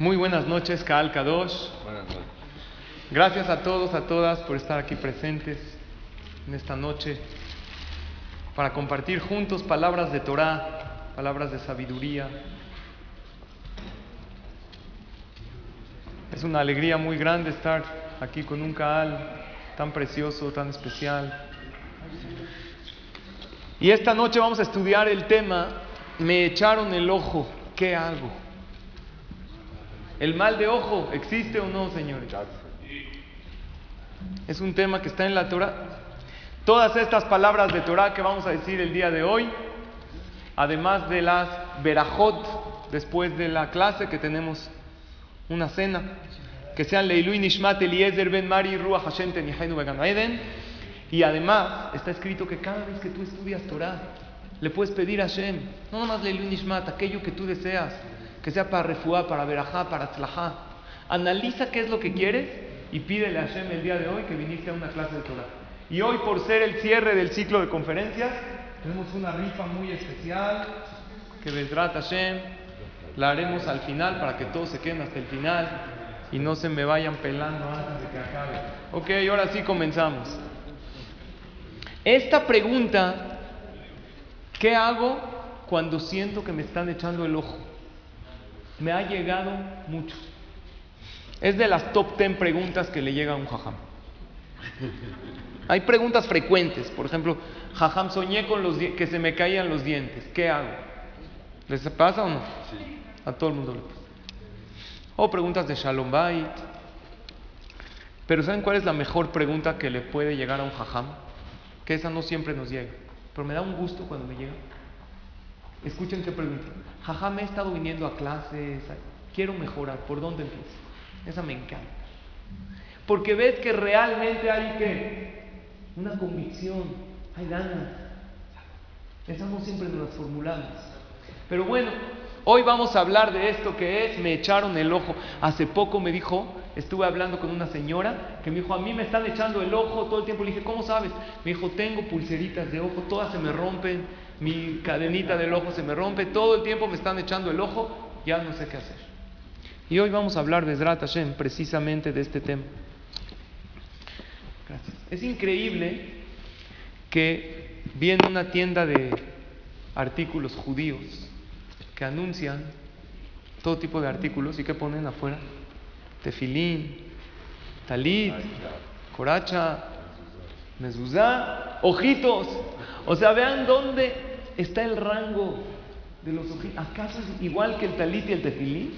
Muy buenas noches, Kaal Kadosh. Buenas noches. Gracias a todos, a todas por estar aquí presentes en esta noche para compartir juntos palabras de Torah, palabras de sabiduría. Es una alegría muy grande estar aquí con un Kaal tan precioso, tan especial. Y esta noche vamos a estudiar el tema, me echaron el ojo, ¿qué hago? ¿El mal de ojo existe o no, señores? Es un tema que está en la Torah. Todas estas palabras de Torah que vamos a decir el día de hoy, además de las verajot, después de la clase que tenemos una cena, que sean Leilui Nishmat Eliezer Ben Mari Ruach Hashem Eden. Y además está escrito que cada vez que tú estudias Torah, le puedes pedir a Hashem, no nomás Leilui Nishmat, aquello que tú deseas, que sea para refuá, para verajá, para tzlajá. Analiza qué es lo que quieres y pídele a Hashem el día de hoy que viniste a una clase de Torah. Y hoy, por ser el cierre del ciclo de conferencias, tenemos una rifa muy especial que Besrat Hashem la haremos al final para que todos se queden hasta el final y no se me vayan pelando antes de que acabe. Ok, ahora sí comenzamos. Esta pregunta, ¿qué hago cuando siento que me están echando el ojo? Me ha llegado mucho. Es de las top 10 preguntas que le llega a un jajam. Hay preguntas frecuentes, por ejemplo, jajam, soñé con los que se me caían los dientes, ¿qué hago? ¿Les pasa o no? Sí. A todo el mundo le pasa. O preguntas de Shalom Bait. Pero ¿saben cuál es la mejor pregunta que le puede llegar a un jajam? Que esa no siempre nos llega. Pero me da un gusto cuando me llega. Escuchen qué pregunta. Jajam, he estado viniendo a clases, quiero mejorar. ¿Por dónde empiezo? Esa me encanta. Porque ves que realmente hay que una convicción, hay ganas. Esas no siempre nos las formulamos. Pero bueno, hoy vamos a hablar de esto que es, me echaron el ojo. Hace poco me dijo, estuve hablando con una señora que me dijo, a mí me están echando el ojo todo el tiempo. Le dije, ¿cómo sabes? Me dijo, tengo pulseritas de ojo, todas se me rompen, mi cadenita del ojo se me rompe, todo el tiempo me están echando el ojo, ya no sé qué hacer. Y hoy vamos a hablar de Zrat Hashem, precisamente de este tema. Gracias. Es increíble que vi en una tienda de artículos judíos que anuncian todo tipo de artículos y que ponen afuera tefilín, talit, coracha, mezuzá, ojitos. O sea, vean dónde está el rango de los ojitos. ¿Acaso es igual que el talit y el tefilín?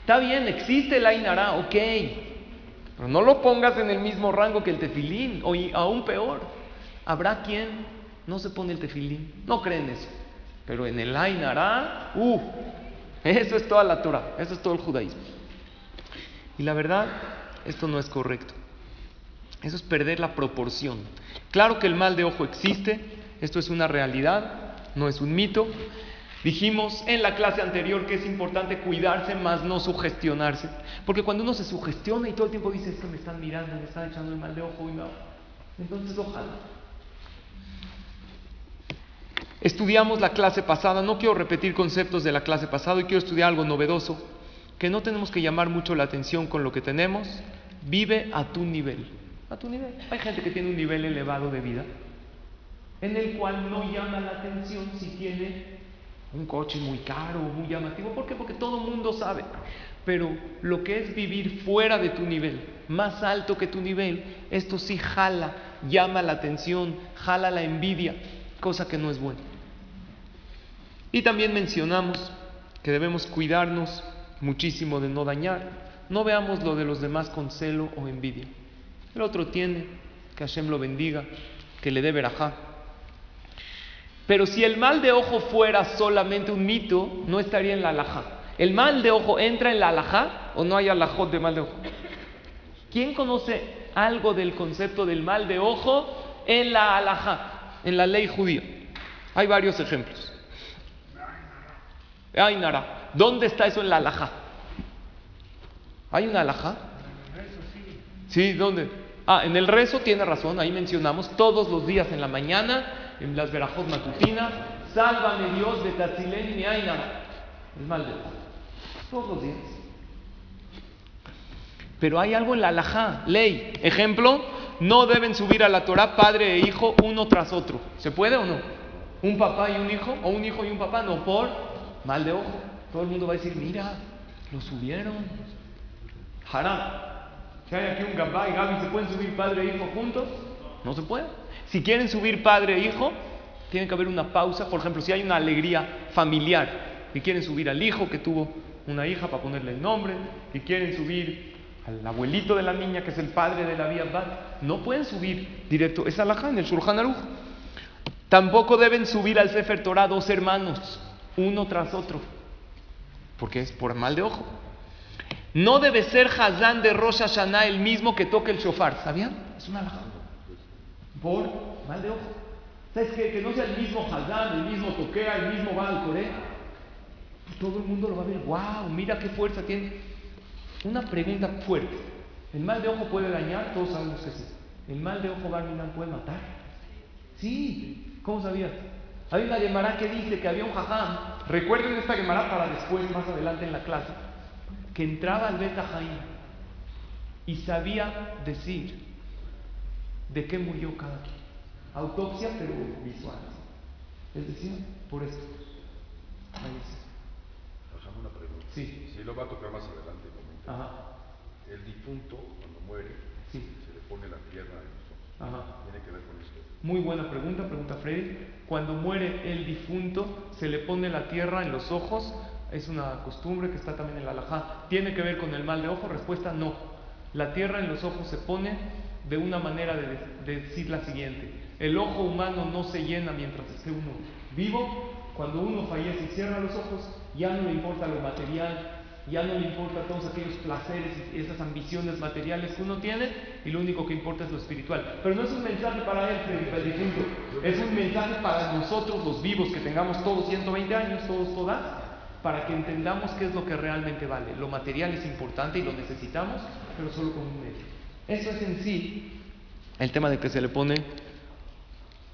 Está bien, existe el Ainara, ok. Pero no lo pongas en el mismo rango que el tefilín, o aún peor. Habrá quien no se pone el tefilín, no creen eso. Pero en el Ainara, uh, eso es toda la Torah, eso es todo el judaísmo. Y la verdad, esto no es correcto. Eso es perder la proporción. Claro que el mal de ojo existe, esto es una realidad, no es un mito. Dijimos en la clase anterior que es importante cuidarse más no sugestionarse. Porque cuando uno se sugestiona y todo el tiempo dice, es que me están mirando, me están echando el mal de ojo y no. Entonces ojalá. Estudiamos la clase pasada, no quiero repetir conceptos de la clase pasada y quiero estudiar algo novedoso, que no tenemos que llamar mucho la atención con lo que tenemos. Vive a tu nivel. A tu nivel. Hay gente que tiene un nivel elevado de vida, en el cual no llama la atención si tiene un coche muy caro, muy llamativo. ¿Por qué? Porque todo el mundo sabe. Pero lo que es vivir fuera de tu nivel, más alto que tu nivel, esto sí jala, llama la atención, jala la envidia, cosa que no es buena. Y también mencionamos que debemos cuidarnos muchísimo de no dañar. No veamos lo de los demás con celo o envidia. El otro tiene, que Hashem lo bendiga, que le dé verajá. Pero si el mal de ojo fuera solamente un mito, no estaría en la alhaja. ¿El mal de ojo entra en la alajá o no hay alajot de mal de ojo? ¿Quién conoce algo del concepto del mal de ojo en la alajá, en la ley judía? Hay varios ejemplos. Ay, Nara, ¿dónde está eso en la alajá? ¿Hay una alajá? Sí, ¿dónde? Ah, en el rezo tiene razón, ahí mencionamos todos los días en la mañana, en las verajot matutinas, sálvame Dios de Tatzilén y Ainara. El mal de. Todos los días. Pero hay algo en la alajá, ley. Ejemplo, no deben subir a la Torah padre e hijo uno tras otro. ¿Se puede o no? Un papá y un hijo, o un hijo y un papá, no por mal de ojo. Todo el mundo va a decir, mira, lo subieron. Haram. Si hay aquí un gabá y Gaby, ¿se pueden subir padre e hijo juntos? No se puede. Si quieren subir padre e hijo, tiene que haber una pausa. Por ejemplo, si hay una alegría familiar y quieren subir al hijo que tuvo una hija para ponerle el nombre, y quieren subir al abuelito de la niña que es el padre de la vía no pueden subir directo. Es alajá en el Shulchan Aruch. Tampoco deben subir al Sefer Torah dos hermanos, uno tras otro, porque es por mal de ojo. No debe ser Hazán de Rosh Hashanah el mismo que toque el shofar, ¿sabían? Es una alajá. Por mal de ojo. ¿Sabes qué? Que no sea el mismo Hazán, el mismo Toquea, el mismo Baal Coré. Todo el mundo lo va a ver. ¡Wow! Mira qué fuerza tiene. Una pregunta fuerte. ¿El mal de ojo puede dañar? Todos sabemos que sí. ¿El mal de ojo Barminan puede matar? Sí. ¿Cómo sabías? Hay una Gemara que dice que había un jajam. Recuerden esta Gemara para después, más adelante en la clase. Que entraba al Beta Jaim y sabía decir de qué murió cada quien. Autopsia, pero visual. Es decir, por esto. Hagamos una pregunta. Sí. Si lo va a tocar más adelante. Ajá. El difunto, cuando muere, Sí. se le pone la tierra en los ojos. Ajá. Tiene que ver con esto. Muy buena pregunta, pregunta Freddy. Cuando muere el difunto, se le pone la tierra en los ojos. Es una costumbre que está también en la alajá. ¿Tiene que ver con el mal de ojo? Respuesta no. La tierra en los ojos se pone de una manera de, de decir la siguiente. El ojo humano no se llena mientras esté uno vivo. Cuando uno fallece y cierra los ojos, ya no le importa lo material, ya no le importa todos aquellos placeres y esas ambiciones materiales que uno tiene, y lo único que importa es lo espiritual. Pero no es un mensaje para él, difunto, es un mensaje para nosotros los vivos, que tengamos todos 120 años, todos, todas, para que entendamos qué es lo que realmente vale. Lo material es importante y lo necesitamos, pero solo como un medio. Eso es en sí el tema de que se le pone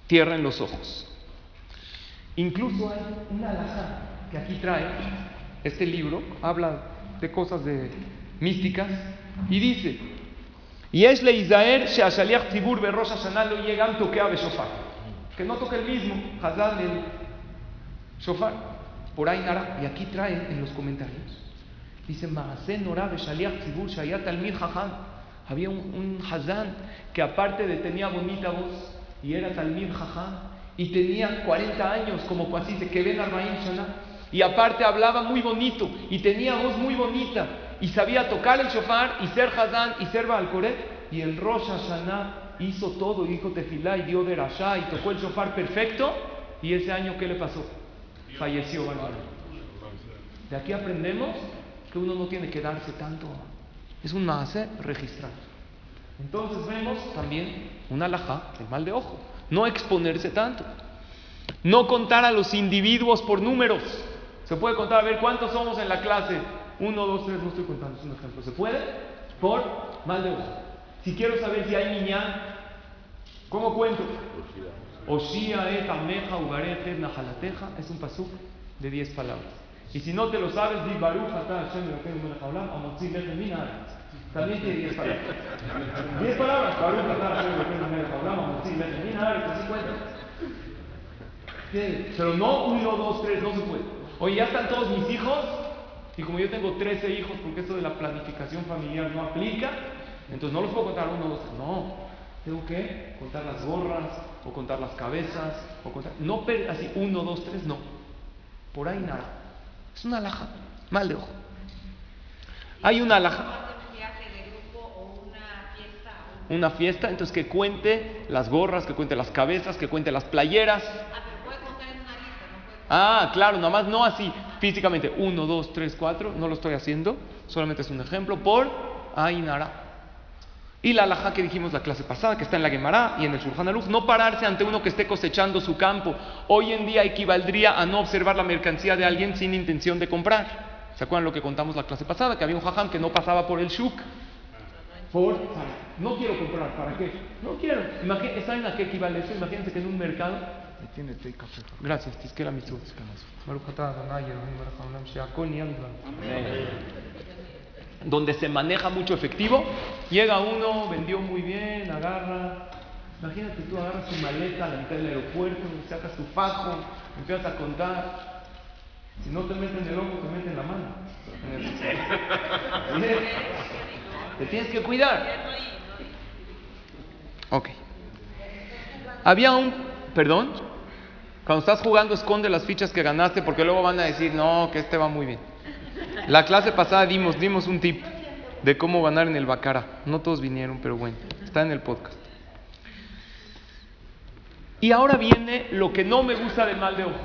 tierra en los ojos. Incluso hay una alhaja que aquí trae este libro, habla de cosas de místicas y dice: "Yesh le Isaer she'ashaliach tzibur berosh Hashanah lo yegam tokea beshofar", que no toque el mismo Hazán el shofar. Por ahí nara y aquí trae en los comentarios. Dice. Había un, un Hazán que aparte de tenía bonita voz y era talmid jajam y tenía 40 años, como así se que ven Arbaim Shana, y aparte hablaba muy bonito y tenía voz muy bonita y sabía tocar el shofar y ser Hazán y ser Baal y el Rosh Hashanah hizo todo, dijo Tefilá y dio Derashá y tocó el shofar perfecto, y ese año ¿qué le pasó? Falleció Koreh. De aquí aprendemos que uno no tiene que darse tanto, es un maase registrar. Entonces vemos también una alajá, el mal de ojo no exponerse tanto, no contar a los individuos por números. Se puede contar, a ver cuántos somos en la clase. Uno, dos, tres, no estoy contando, es un ejemplo. ¿Se puede? Por mal de ojo. Si quiero saber si hay niña, ¿cómo cuento? Oshia et ameja ugaret et nahalateja es un pasuk de 10 palabras. Y si no te lo sabes, di Baruch ata Hashem. También tiene 10 palabras. 10 palabras. Baruch ata Hashem. Así cuenta. Pero no 1, 2, 3, no se puede. Oye, ya están todos mis hijos. Y como yo tengo 13 hijos, porque eso de la planificación familiar no aplica, entonces no los puedo contar 1, 2, 3. No. Tengo que contar las gorras, o contar las cabezas, o contar. No así 1, 2, 3, no. Por ahí nada. Es una alhaja. Mal de ojo. Hay una alhaja. Una fiesta, entonces que cuente las gorras, que cuente las cabezas, que cuente las playeras. Ah, claro, nada más no así. físicamente 1, 2, 3, 4, no lo estoy haciendo, solamente es un ejemplo, por Ainara. Y la alhaja que dijimos la clase pasada, que está en la Gemara y en el Surjan no pararse ante uno que esté cosechando su campo. Hoy en día equivaldría a no observar la mercancía de alguien sin intención de comprar. ¿Se acuerdan lo que contamos la clase pasada? Que había un jajam que no pasaba por el shuk. No quiero comprar, ¿para qué? No quiero. Imagínate, ¿Saben a qué equivale eso? Imagínense que en un mercado. Gracias, Tisquera Mitsu. Amén donde se maneja mucho efectivo, llega uno, vendió muy bien, agarra, imagínate tú agarras tu maleta a la mitad del aeropuerto, sacas tu fajo, empiezas a contar, si no te meten el ojo, te meten la mano. Te tienes que cuidar. Ok. Había un, perdón, cuando estás jugando esconde las fichas que ganaste porque luego van a decir, no, que este va muy bien. La clase pasada dimos, dimos un tip de cómo ganar en el Bacara. No todos vinieron, pero bueno, está en el podcast. Y ahora viene lo que no me gusta del mal de ojo.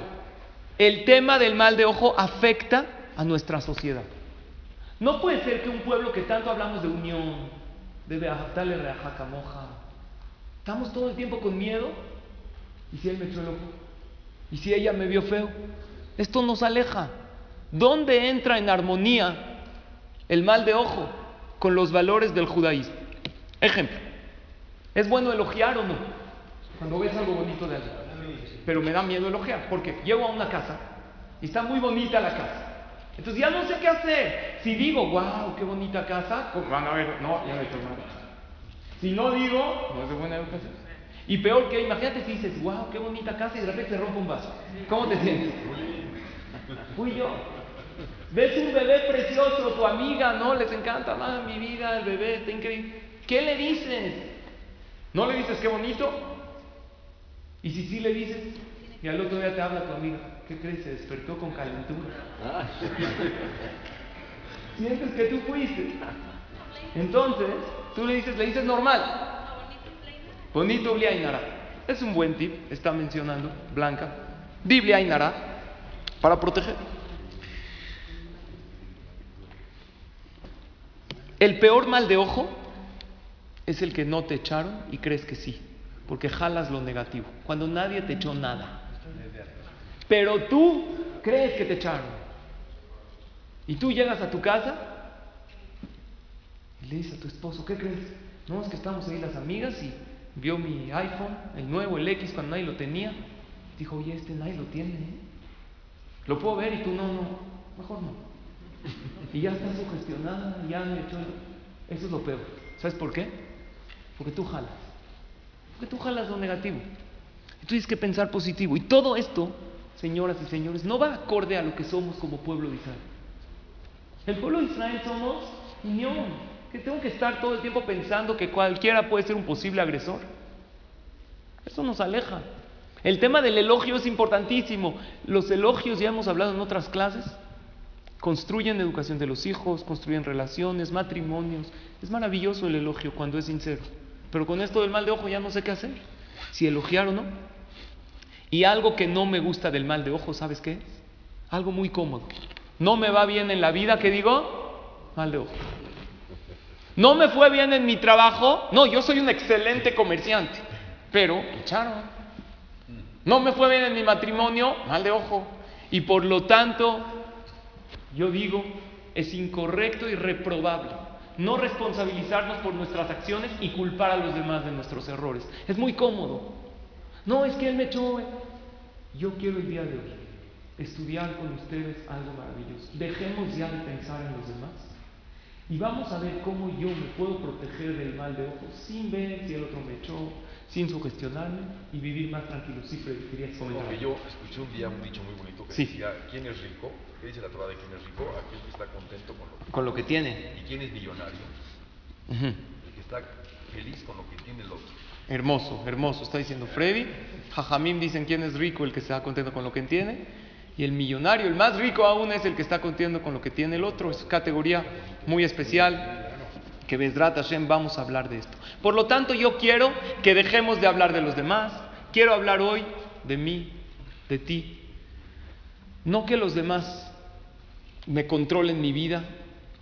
El tema del mal de ojo afecta a nuestra sociedad. No puede ser que un pueblo que tanto hablamos de unión, de Beajaftale Reajacamoja, estamos todo el tiempo con miedo. ¿Y si él me echó el ojo? ¿Y si ella me vio feo? Esto nos aleja. ¿Dónde entra en armonía el mal de ojo con los valores del judaísmo? Ejemplo, ¿es bueno elogiar o no? Cuando ves algo bonito de alguien. Pero me da miedo elogiar, porque llego a una casa y está muy bonita la casa. Entonces ya no sé qué hacer. Si digo, wow, qué bonita casa, ¿cómo van a ver, no, ya me mal. Si no digo, no es de buena educación. Y peor que, imagínate si dices, wow, qué bonita casa y de repente se rompe un vaso. ¿Cómo te sientes? Fui yo. Ves un bebé precioso, tu amiga, ¿no? Les encanta, ah, mi vida, el bebé está increíble. ¿Qué le dices? ¿No le dices qué bonito? Y si sí le dices, y al otro día te habla tu amiga, ¿qué crees? Se despertó con calentura. Sientes que tú fuiste. Entonces, tú le dices, le dices normal. Bonito Ainara. Es un buen tip, está mencionando Blanca. Dibli Ainara para proteger. El peor mal de ojo es el que no te echaron y crees que sí, porque jalas lo negativo, cuando nadie te echó nada. Pero tú crees que te echaron. Y tú llegas a tu casa y le dices a tu esposo, ¿qué crees? No, es que estamos ahí las amigas y vio mi iPhone, el nuevo, el X, cuando nadie lo tenía. Dijo, oye, este nadie lo tiene. ¿eh? Lo puedo ver y tú no, no, mejor no. Y ya está sugestionada, ya han hecho. Eso es lo peor. ¿Sabes por qué? Porque tú jalas. Porque tú jalas lo negativo. Y tú tienes que pensar positivo. Y todo esto, señoras y señores, no va acorde a lo que somos como pueblo de Israel. El pueblo de Israel somos unión. Que tengo que estar todo el tiempo pensando que cualquiera puede ser un posible agresor. Eso nos aleja. El tema del elogio es importantísimo. Los elogios, ya hemos hablado en otras clases, construyen educación de los hijos, construyen relaciones, matrimonios. Es maravilloso el elogio cuando es sincero. Pero con esto del mal de ojo ya no sé qué hacer. Si elogiar o no. Y algo que no me gusta del mal de ojo, ¿sabes qué es? Algo muy cómodo. No me va bien en la vida, ¿qué digo? Mal de ojo. No me fue bien en mi trabajo. No, yo soy un excelente comerciante. Pero echaron. No me fue bien en mi matrimonio, mal de ojo. Y por lo tanto, yo digo, es incorrecto y reprobable no responsabilizarnos por nuestras acciones y culpar a los demás de nuestros errores. Es muy cómodo. No, es que él me echó. Yo quiero el día de hoy estudiar con ustedes algo maravilloso. Dejemos ya de pensar en los demás y vamos a ver cómo yo me puedo proteger del mal de ojo sin ver si el otro me echó, sin sugestionarme y vivir más tranquilo. Sí, Freddy, querías comentar. Porque yo escuché un día un dicho muy bonito que Sí. decía, ¿quién es rico? ¿Qué dice la Torah de quién es rico? Aquel que está contento con lo que Con lo que tiene. ¿Y quién es millonario? El que está feliz con lo que tiene el otro. Hermoso, hermoso, está diciendo Freddy. Jajamim dicen quién es rico, el que está contento con lo que tiene. Y el millonario, el más rico aún es el que está contento con lo que tiene el otro. Es categoría muy especial que Besrat Hashem vamos a hablar de esto. Por lo tanto, yo quiero que dejemos de hablar de los demás. Quiero hablar hoy de mí, de ti. No que los demás me controlen mi vida,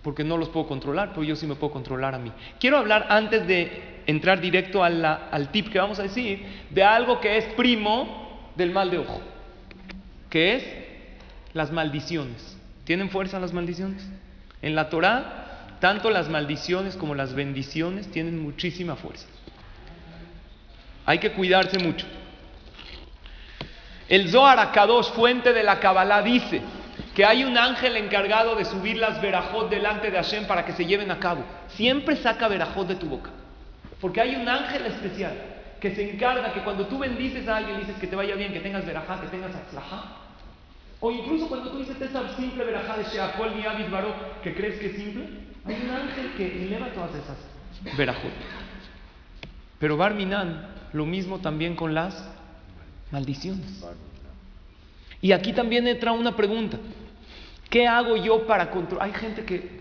porque no los puedo controlar, pero yo sí me puedo controlar a mí. Quiero hablar antes de entrar directo al tip que vamos a decir, de algo que es primo del mal de ojo, que es las maldiciones. ¿Tienen fuerza las maldiciones? En la Torah, tanto las maldiciones como las bendiciones tienen muchísima fuerza. Hay que cuidarse mucho. El Zohar Akadosh, fuente de la Kabbalah, dice que hay un ángel encargado de subir las verajot delante de Hashem para que se lleven a cabo. Siempre saca verajot de tu boca. Porque hay un ángel especial que se encarga que cuando tú bendices a alguien, dices que te vaya bien, que tengas verajá, que tengas atzlajá. O incluso cuando tú dices esa simple verajá de Sheakol ni Abid que crees que es simple, hay un ángel que eleva todas esas verajot. Pero Barminan, lo mismo también con las maldiciones. Y aquí también entra una pregunta. ¿Qué hago yo para controlar? Hay gente que,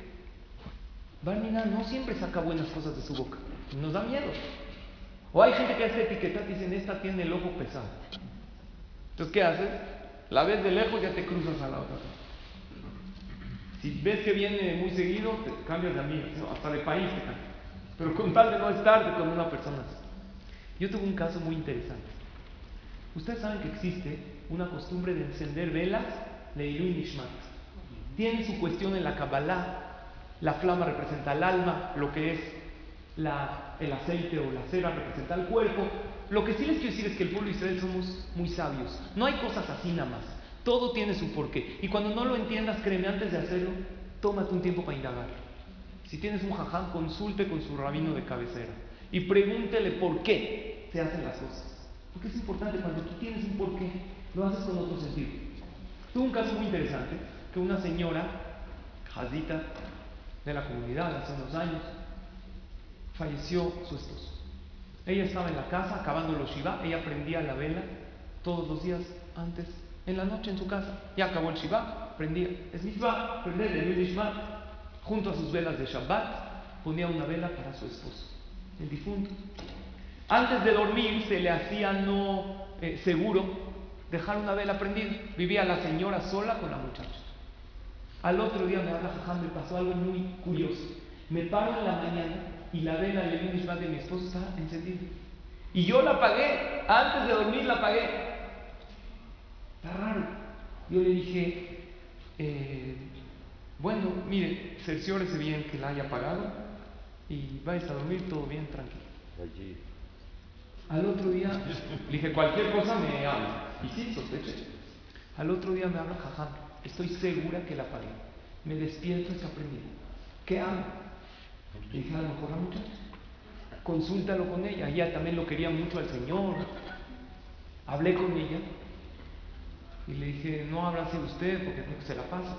Barmina no siempre saca buenas cosas de su boca. Nos da miedo. O hay gente que hace etiquetas y dicen, esta tiene el ojo pesado. Entonces, ¿qué haces? La ves de lejos ya te cruzas a la otra. Si ves que viene muy seguido, te cambias de amigo, hasta de país te cambias. Pero con tal de no estar con una persona así. Yo tuve un caso muy interesante. Ustedes saben que existe una costumbre de encender velas de Ilu. Tiene su cuestión en la Kabbalah. La flama representa el alma, lo que es el aceite o la cera representa el cuerpo. Lo que sí les quiero decir es que el pueblo de Israel somos muy sabios. No hay cosas así nada más. Todo tiene su porqué. Y cuando no lo entiendas, créeme, antes de hacerlo, tómate un tiempo para indagar. Si tienes un jaján, consulte con su rabino de cabecera y pregúntele por qué se hacen las cosas. Porque es importante, cuando tú tienes un porqué, lo haces con otro sentido. Tuve un caso muy interesante, que una señora, jazita de la comunidad hace unos años, falleció su esposo. Ella estaba en la casa acabando los Shiva, ella prendía la vela todos los días antes, en la noche en su casa. Ya acabó el Shiva, prendía. Es misma, prender el junto a sus velas de Shabbat, ponía una vela para su esposo, el difunto. Antes de dormir se le hacía no eh, seguro dejar una vela prendida. Vivía la señora sola con la muchacha. Al otro día me habla Jajam, me pasó algo muy curioso. Me paro en la mañana y la vela de de mi esposo está encendida. Y yo la apagué, antes de dormir la apagué. Está raro. Yo le dije, eh, bueno, mire, cerciórese bien que la haya apagado y vayas a dormir todo bien, tranquilo. Al otro día, le dije, cualquier cosa me habla. Y sí, sospeché. Al otro día me habla Jajam, estoy segura que la pagué. Me despierto prendido. ¿Qué hago? Le dije, a lo mejor la muchacha. Consúltalo con ella. Ella también lo quería mucho al Señor. Hablé con ella y le dije, no habrá sido usted porque se la pasa.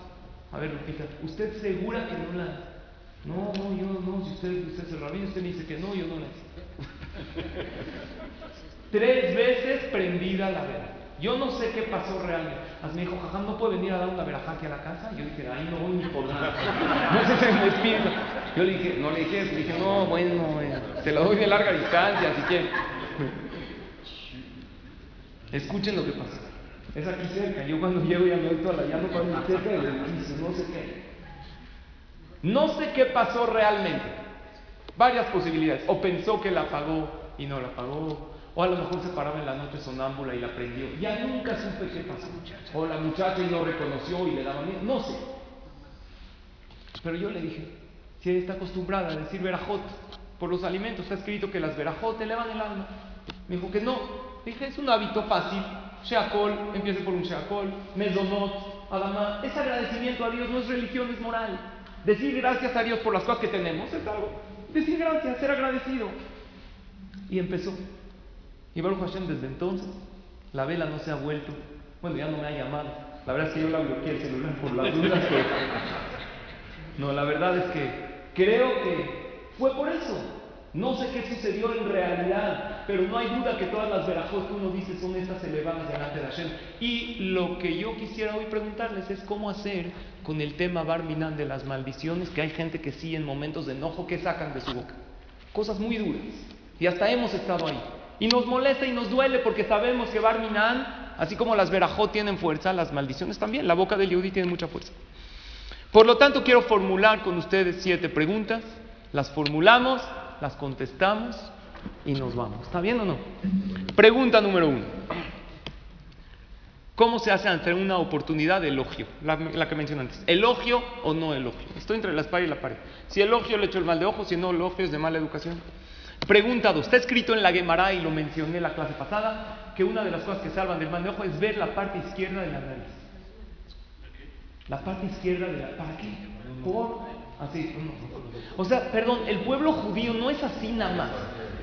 A ver, Lupita, ¿usted segura que no la.? No, no, yo no. Si usted, usted es el rabino, usted me dice que no, yo no la. Tres veces prendida la vela. Yo no sé qué pasó realmente. me dijo, jajam, ¿no puede venir a dar una veraja aquí a la casa? Yo dije, ahí no voy ni por nada. No sé si me espíritu. Yo le dije, no le dije Le dije, no, bueno, se lo doy de larga distancia, si quiere. Escuchen lo que pasó. Es aquí cerca. Yo cuando llego ya me doy toda la llano para cerca del edificio, no sé qué. No sé qué pasó realmente. Varias posibilidades. O pensó que la apagó y no la apagó o a lo mejor se paraba en la noche sonámbula y la prendió. Ya nunca supe qué pasó. O la muchacha y no reconoció y le daba miedo. No sé. Pero yo le dije, si ella está acostumbrada a decir verajot por los alimentos, está escrito que las verajot elevan el alma. Me dijo que no. dije, es un hábito fácil. Sheakol, empiece por un Sheakol. Mezonot, Adama. Es agradecimiento a Dios, no es religión, es moral. Decir gracias a Dios por las cosas que tenemos es algo. Decir gracias, ser agradecido. Y empezó. Y Baruch Hashem desde entonces, la vela no se ha vuelto, bueno, ya no me ha llamado. La verdad es que yo la bloqueé el celular por las dudas que... No, la verdad es que creo que fue por eso. No sé qué sucedió en realidad, pero no hay duda que todas las verajos que uno dice son estas elevadas delante de Hashem. Y lo que yo quisiera hoy preguntarles es cómo hacer con el tema Barminan de las maldiciones, que hay gente que sí en momentos de enojo que sacan de su boca. Cosas muy duras. Y hasta hemos estado ahí. Y nos molesta y nos duele porque sabemos que Barminan, así como las verajot tienen fuerza, las maldiciones también. La boca del Yehudi tiene mucha fuerza. Por lo tanto, quiero formular con ustedes siete preguntas. Las formulamos, las contestamos y nos vamos. ¿Está bien o no? Pregunta número uno. ¿Cómo se hace ante una oportunidad de elogio? La, que mencioné antes. ¿Elogio o no elogio? Estoy entre la espada y la pared. Si elogio le echo el mal de ojo, si no elogio es de mala educación. Pregunta dos. Está escrito en la Gemara y lo mencioné la clase pasada que una de las cosas que salvan del mal de ojo es ver la parte izquierda de la nariz. La parte izquierda de la... ¿Para qué? Por... Así. O sea, perdón, el pueblo judío no es así nada más.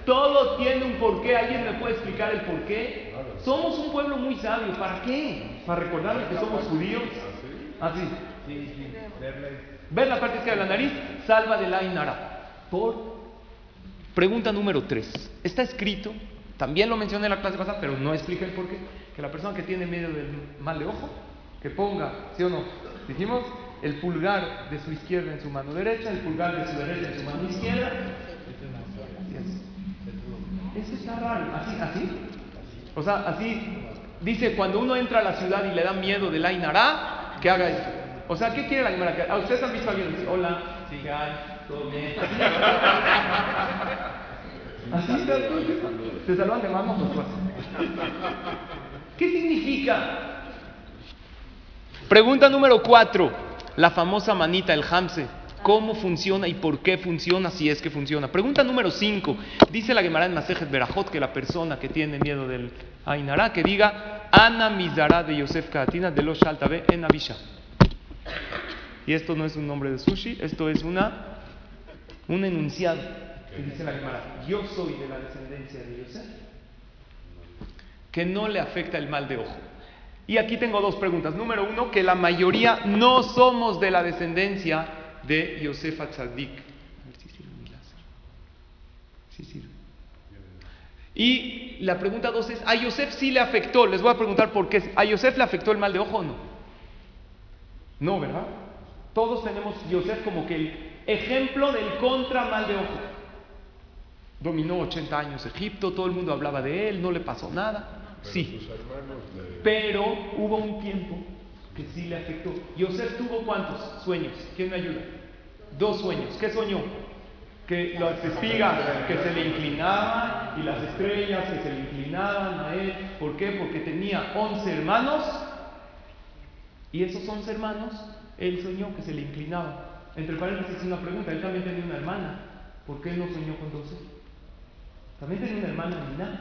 Todo tiene un porqué. ¿Alguien me puede explicar el porqué? Somos un pueblo muy sabio. ¿Para qué? ¿Para recordarles que somos judíos? Así. Ver la parte izquierda de la nariz, salva del Ainara. Por pregunta número 3. Está escrito, también lo mencioné en la clase pasada, pero no explica el porqué. Que la persona que tiene miedo del mal de ojo, que ponga, ¿sí o no? Dijimos, el pulgar de su izquierda en su mano derecha, el pulgar de su derecha en su mano izquierda. Eso está raro. ¿Así? ¿Así? O sea, así. Dice, cuando uno entra a la ciudad y le da miedo del Ainara, que haga esto. O sea, ¿qué quiere la Ainara? ¿A ustedes han visto a alguien decir, hola, sí, todo bien? Así ¿Te saludan de mano pues ¿Qué significa? Pregunta número cuatro. La famosa manita, el hamse. ¿Cómo funciona y por qué funciona si es que funciona? Pregunta número 5. Dice la Gemara en Masejet Berajot que la persona que tiene miedo del Ainara que diga Ana Mizara de Yosef Katina de los Shaltabe en Abisha. Y esto no es un nombre de sushi, esto es una, un enunciado que dice la Gemara. Yo soy de la descendencia de Yosef, que no le afecta el mal de ojo. Y aquí tengo dos preguntas. Número uno, que la mayoría no somos de la descendencia de Yosefa Tzadik. A ver si sirve mi láser. Sí sirve. Y la pregunta dos es, ¿a Yosef sí le afectó? Les voy a preguntar por qué. ¿A Yosef le afectó el mal de ojo o no? No, ¿verdad? Todos tenemos Yosef como que el ejemplo del contra mal de ojo. Dominó 80 años Egipto, todo el mundo hablaba de él, no le pasó nada. Sí. Pero hubo un tiempo que sí le afectó. Yosef tuvo cuántos sueños? ¿Quién me ayuda? Dos sueños. ¿Qué soñó? Que las espigas que se le inclinaban y las estrellas que se le inclinaban a él. ¿Por qué? Porque tenía 11 hermanos y esos 11 hermanos, él soñó que se le inclinaban. Entre paréntesis, una pregunta: él también tenía una hermana. ¿Por qué no soñó con 12? También tenía una hermana, Nina.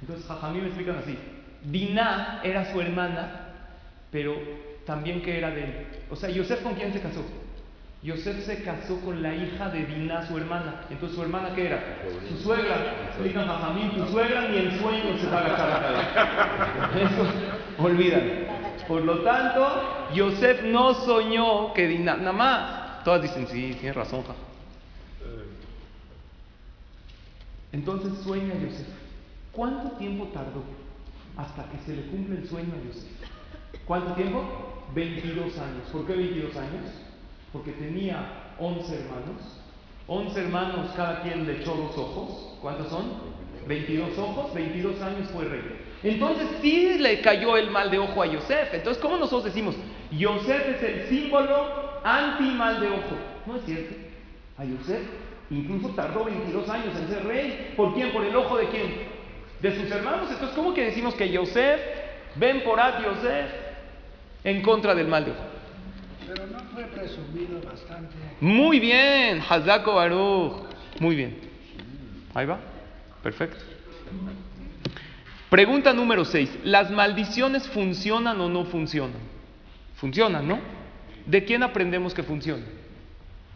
Entonces, mí me explican así: Dinah era su hermana, pero también que era de él. O sea, Yosef con quién se casó? Yosef se casó con la hija de Dinah, su hermana. Entonces, ¿su hermana qué era? Su suegra. Explican Jajamín, tu suegra ni en sueño se va a Eso, olvídalo. Por lo tanto, Yosef no soñó que Dinah, nada más. Todas dicen, sí, tienes razón, Entonces sueña Yosef. ¿Cuánto tiempo tardó hasta que se le cumple el sueño a Yosef? ¿Cuánto tiempo? 22 años. ¿Por qué 22 años? Porque tenía 11 hermanos. 11 hermanos, cada quien le echó dos ojos. ¿Cuántos son? 22 ojos, 22 años fue rey. Entonces sí le cayó el mal de ojo a Yosef. Entonces, ¿cómo nosotros decimos? Yosef es el símbolo anti-mal de ojo. No es cierto. A Yosef incluso tardó 22 años en ser rey. ¿Por quién? ¿Por el ojo de quién? De sus hermanos. Entonces, ¿cómo que decimos que Yosef, ven por a Yosef, en contra del mal de ojo? Pero no fue presumido bastante. Muy bien, Hazako Baruch. Muy bien. Ahí va. Perfecto. Pregunta número 6. ¿Las maldiciones funcionan o no funcionan? Funcionan, ¿no? ¿De quién aprendemos que funcionan?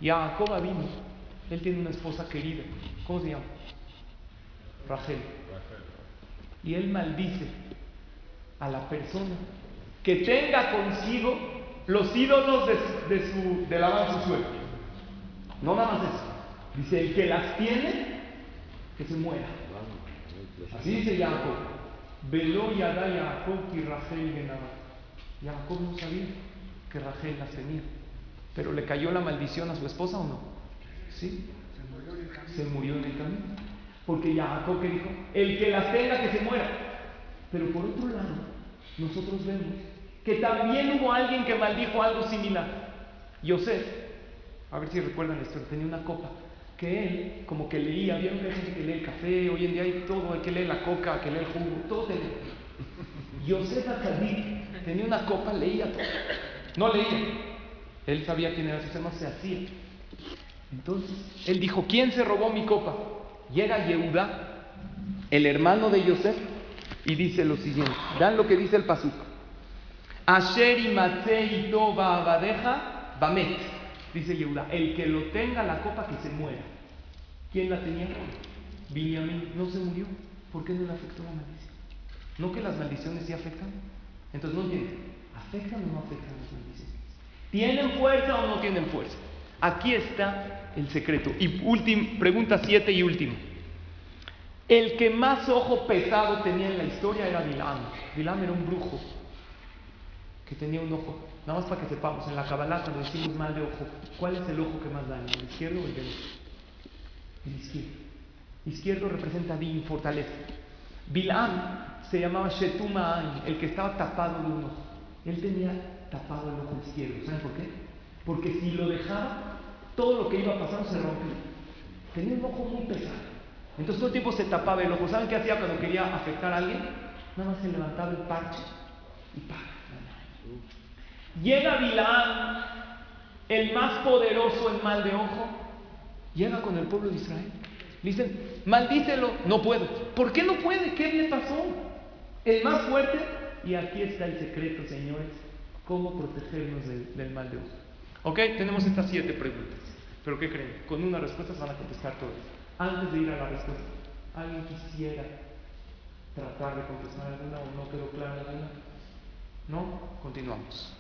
Jacob vino. Él tiene una esposa querida. ¿Cómo se llama? Rachel. Y él maldice a la persona que tenga consigo los ídolos de, de su, de la su suelo. No nada más eso. Dice, el que las tiene, que se muera. Así dice Jacob. Veló Yadá Jacob y Rachel no sabía que Rachel las tenía. Pero le cayó la maldición a su esposa o no? Sí. Se murió en el camino. Porque Jacob que dijo, el que las tenga que se muera. Pero por otro lado, nosotros vemos que también hubo alguien que maldijo algo similar. Yosef, a ver si recuerdan la historia, tenía una copa que él como que leía, hay gente que lee el café, hoy en día hay todo, hay que lee la coca, que lee el jugo, todo lee. Yosef tenía una copa, leía todo. No leía. Él sabía quién era hermano, se hacía. Entonces, él dijo, ¿quién se robó mi copa? Llega Yehuda, el hermano de Yosef, y dice lo siguiente. Dan lo que dice el pasuk. Asher y abadeja bamet. Dice Yehuda, el que lo tenga la copa que se muera. ¿Quién la tenía? Binyamin no se murió. ¿Por qué no le afectó la maldición? ¿No que las maldiciones sí afectan? Entonces no entiendo. ¿Afectan o no afectan las maldiciones? ¿Tienen fuerza o no tienen fuerza? Aquí está el secreto. Y última, pregunta 7 y último. El que más ojo pesado tenía en la historia era Bilam. Bilam era un brujo que tenía un ojo. Nada más para que sepamos, en la Kabbalah cuando decimos mal de ojo, ¿cuál es el ojo que más daña? ¿El izquierdo o el derecho? El izquierdo. Izquierdo representa din, fortaleza. Bilam se llamaba Shetuma el que estaba tapado de un ojo. Él tenía tapado el ojo izquierdo. ¿Saben por qué? Porque si lo dejaba, todo lo que iba pasando se rompía. Tenía un ojo muy pesado. Entonces todo el tiempo se tapaba el ojo. ¿Saben qué hacía cuando quería afectar a alguien? Nada más se levantaba el parche y ¡pam! Llega Bilam, el más poderoso en mal de ojo, llega con el pueblo de Israel. dicen, maldícelo, no puedo. ¿Por qué no puede? ¿Qué le pasó? El más fuerte. Y aquí está el secreto, señores, cómo protegernos del, del mal de ojo. Ok, tenemos estas siete preguntas. Pero ¿qué creen? Con una respuesta se van a contestar todas. Antes de ir a la respuesta, ¿alguien quisiera tratar de contestar alguna o no quedó clara alguna? ¿No? Continuamos.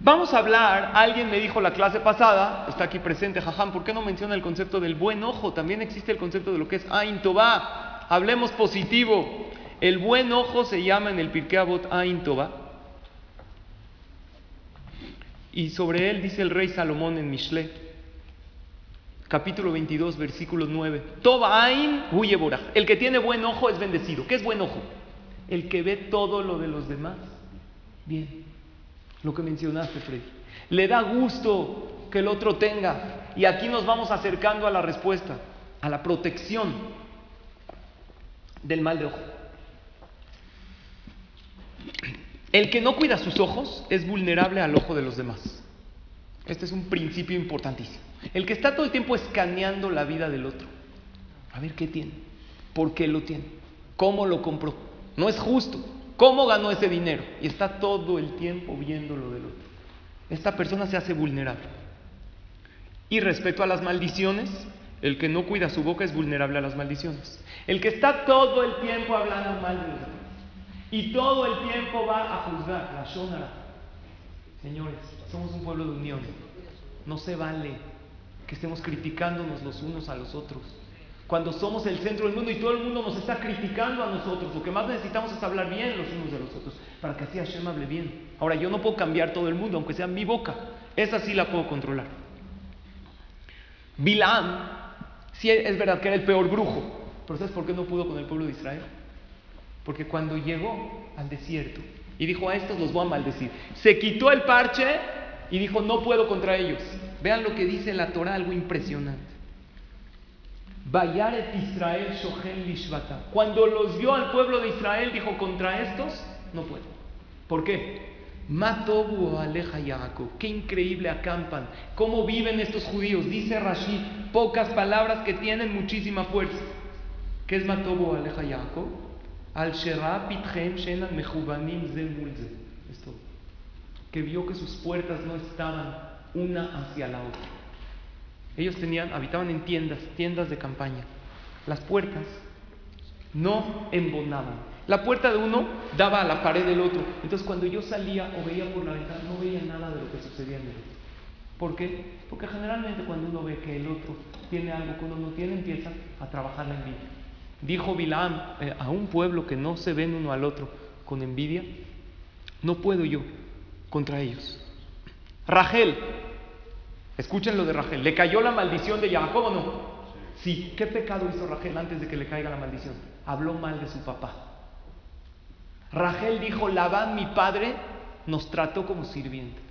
Vamos a hablar, alguien me dijo la clase pasada, está aquí presente, Jajam, ¿por qué no menciona el concepto del buen ojo? También existe el concepto de lo que es Ain. Hablemos positivo. El buen ojo se llama en el Pirkei Avot Ain Toba. Y sobre él dice el rey Salomón en Mishle, capítulo 22, versículo 9. Tobain huye El que tiene buen ojo es bendecido. ¿Qué es buen ojo? El que ve todo lo de los demás. Bien. Lo que mencionaste, Freddy. Le da gusto que el otro tenga. Y aquí nos vamos acercando a la respuesta, a la protección del mal de ojo. El que no cuida sus ojos es vulnerable al ojo de los demás. Este es un principio importantísimo. El que está todo el tiempo escaneando la vida del otro. A ver qué tiene, por qué lo tiene, cómo lo compró. No es justo. ¿Cómo ganó ese dinero? Y está todo el tiempo viendo lo del otro. Esta persona se hace vulnerable. Y respecto a las maldiciones, el que no cuida su boca es vulnerable a las maldiciones. El que está todo el tiempo hablando mal de los y todo el tiempo va a juzgar la Shonara. Señores, somos un pueblo de unión. No se vale que estemos criticándonos los unos a los otros. Cuando somos el centro del mundo y todo el mundo nos está criticando a nosotros, lo que más necesitamos es hablar bien los unos de los otros, para que así Hashem hable bien. Ahora, yo no puedo cambiar todo el mundo, aunque sea mi boca. Esa sí la puedo controlar. Bilam, sí es verdad que era el peor brujo, pero ¿sabes por qué no pudo con el pueblo de Israel? Porque cuando llegó al desierto y dijo a estos los voy a maldecir, se quitó el parche y dijo no puedo contra ellos. Vean lo que dice la Torah, algo impresionante. Bayaret Israel Shohen Lishvata. Cuando los vio al pueblo de Israel, dijo contra estos no puedo. ¿Por qué? Matobu aleja Yaakov. Qué increíble acampan. ¿Cómo viven estos judíos? Dice Rashid, pocas palabras que tienen muchísima fuerza. ¿Qué es Matobu aleja Yaakov? Al Shenan Mejubanim Esto. Que vio que sus puertas no estaban una hacia la otra. Ellos tenían, habitaban en tiendas, tiendas de campaña. Las puertas no embonaban. La puerta de uno daba a la pared del otro. Entonces cuando yo salía o veía por la ventana, no veía nada de lo que sucedía en el otro. ¿Por qué? Porque generalmente cuando uno ve que el otro tiene algo que uno no tiene, empieza a trabajar la envidia. Dijo Bilam eh, a un pueblo que no se ven uno al otro con envidia, no puedo yo contra ellos. Rachel, escuchen lo de Rachel, ¿le cayó la maldición de Jacob o no? Sí, ¿qué pecado hizo Rachel antes de que le caiga la maldición? Habló mal de su papá. Rachel dijo, Labán, mi padre, nos trató como sirvientes.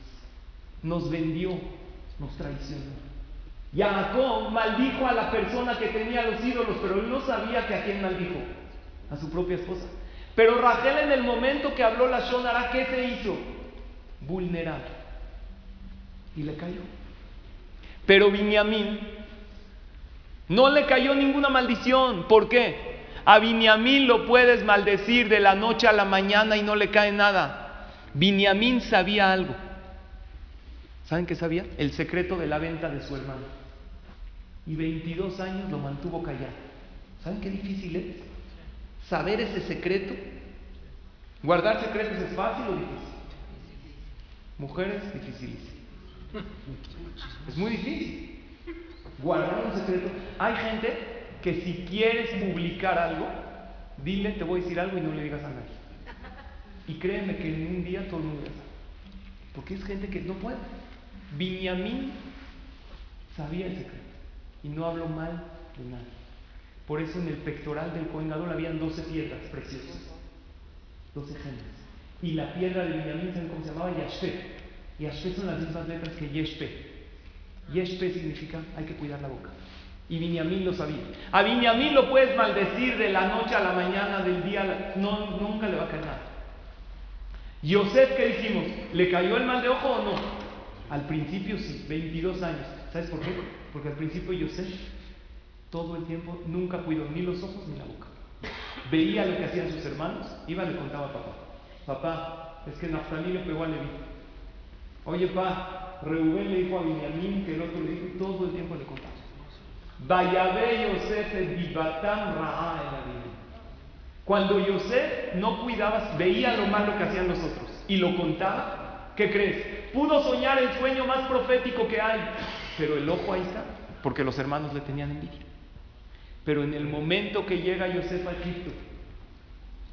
nos vendió, nos traicionó. Jacob maldijo a la persona que tenía los ídolos, pero él no sabía que a quién maldijo, a su propia esposa. Pero Rachel en el momento que habló la Shonara, ¿qué se hizo? Vulnerable. Y le cayó. Pero Binyamin no le cayó ninguna maldición. ¿Por qué? A Binyamin lo puedes maldecir de la noche a la mañana y no le cae nada. Binyamin sabía algo. ¿Saben qué sabía? El secreto de la venta de su hermano y 22 años lo mantuvo callado. ¿Saben qué difícil es? Saber ese secreto. Guardar secretos es fácil o difícil. Mujeres, dificilísimo. Es muy difícil. Guardar un secreto. Hay gente que si quieres publicar algo, dile, te voy a decir algo y no le digas a nadie. Y créeme que en un día todo el mundo ya sabe. Porque es gente que no puede. Viñamín sabía el secreto y no hablo mal de nadie. Por eso en el pectoral del Cohen habían 12 piedras preciosas, 12 gemas. Y la piedra de Benjamín, ¿saben cómo se llamaba? Yashpe. Yashpe son las mismas letras que Yeshpe. Yeshpe significa hay que cuidar la boca. Y Benjamín lo sabía. A Benjamín lo puedes maldecir de la noche a la mañana, del día, no, nunca le va a caer nada. Yosef, ¿qué dijimos? ¿Le cayó el mal de ojo o no? Al principio sí, 22 años. ¿Sabes por qué? Porque al principio Yosef todo el tiempo nunca cuidó ni los ojos ni la boca. Veía lo que hacían sus hermanos, iba y le contaba a papá. Papá, es que Naftali le pegó a Levi. Oye, pa, Reubén le dijo a Benjamín que el otro le dijo, todo el tiempo le contaba. Vayabé Yosef vivatam ra'a Cuando Yosef no cuidaba, veía lo malo que hacían los otros y lo contaba, ¿qué crees? Pudo soñar el sueño más profético que hay. Pero el ojo ahí está, porque los hermanos le tenían envidia. Pero en el momento que llega Yosef a Egipto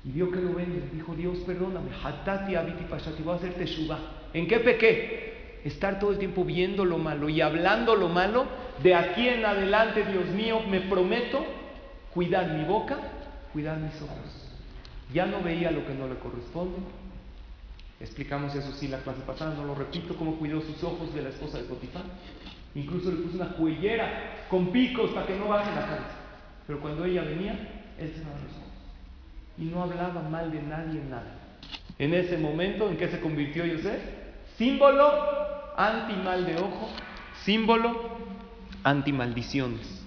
y vio que lo ven, dijo: Dios, perdóname, hatati abiti pashati, voy a hacerte shuba. ¿En qué pequé? Estar todo el tiempo viendo lo malo y hablando lo malo. De aquí en adelante, Dios mío, me prometo cuidar mi boca, cuidar mis ojos. Ya no veía lo que no le corresponde. Explicamos eso sí la clase pasada, no lo repito, cómo cuidó sus ojos de la esposa de Potifar. Incluso le puso una cuellera con picos para que no baje la cabeza. Pero cuando ella venía, él se los ojos. Y no hablaba mal de nadie en nada. En ese momento, ¿en qué se convirtió Yosef? Símbolo anti-mal de ojo, símbolo anti-maldiciones.